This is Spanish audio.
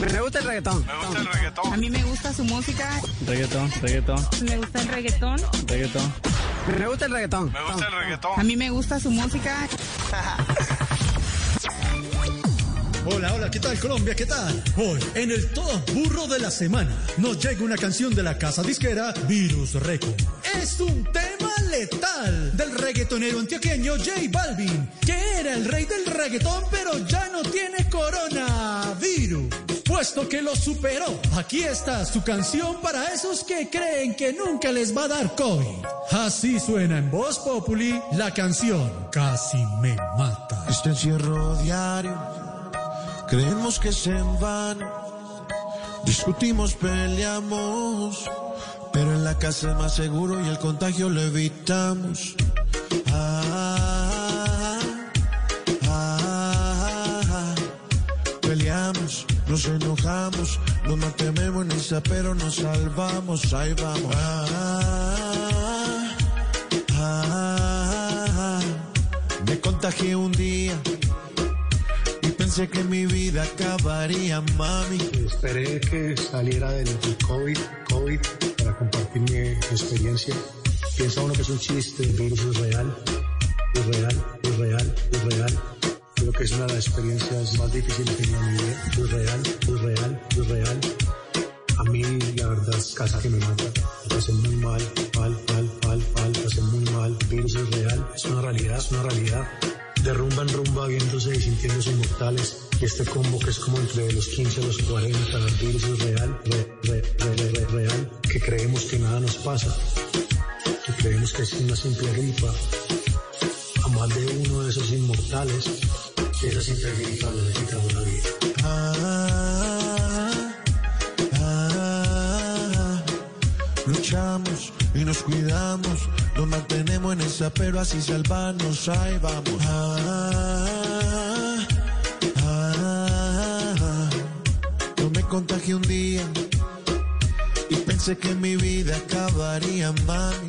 Me gusta el reggaetón. Me gusta el reggaetón. A mí me gusta su música. Reggaetón, reggaetón, Me gusta el reggaetón. reggaetón. Me gusta el reggaetón. Me gusta el reggaetón. A mí me gusta su música. Hola, hola, ¿qué tal Colombia? ¿Qué tal? Hoy, en el Todo Burro de la Semana, nos llega una canción de la casa disquera Virus Record. Es un tema letal del reggaetonero antioqueño J Balvin, que era el rey del reggaetón, pero ya no tiene coronavirus. Puesto que lo superó, aquí está su canción para esos que creen que nunca les va a dar COVID. Así suena en Voz Populi la canción Casi me mata. Este encierro diario, creemos que es en vano. Discutimos, peleamos, pero en la casa es más seguro y el contagio lo evitamos. Ah, nos enojamos, nos mantenemos en esa, pero nos salvamos, ahí vamos. Ah, ah, me contagié un día y pensé que mi vida acabaría, mami. Esperé que saliera del del COVID, COVID para compartir mi experiencia. Piensa uno que es un chiste, el virus es real, es real, es real, es real. Creo que es una de las experiencias más difíciles que he tenido en mi vida. Es real, es real, es real. A mí la verdad es casi que me mata. Me hace muy mal, mal, mal, mal, mal, me hace muy mal. El virus es real, es una realidad, es una realidad. De rumba viéndose y sintiéndose inmortales. Y este combo que es como entre los 15 a los 40, el virus es real, re, re, re, re, re- real. Que creemos que nada nos pasa. Que creemos que es una simple gripa. A más de uno de esos inmortales, gripa le quita una vida. Ah, ah, luchamos y nos cuidamos, nos mantenemos en esa, pero así salvarnos, ahí vamos. Ah, ah, yo me contagié un día y pensé que mi vida acabaría, mami.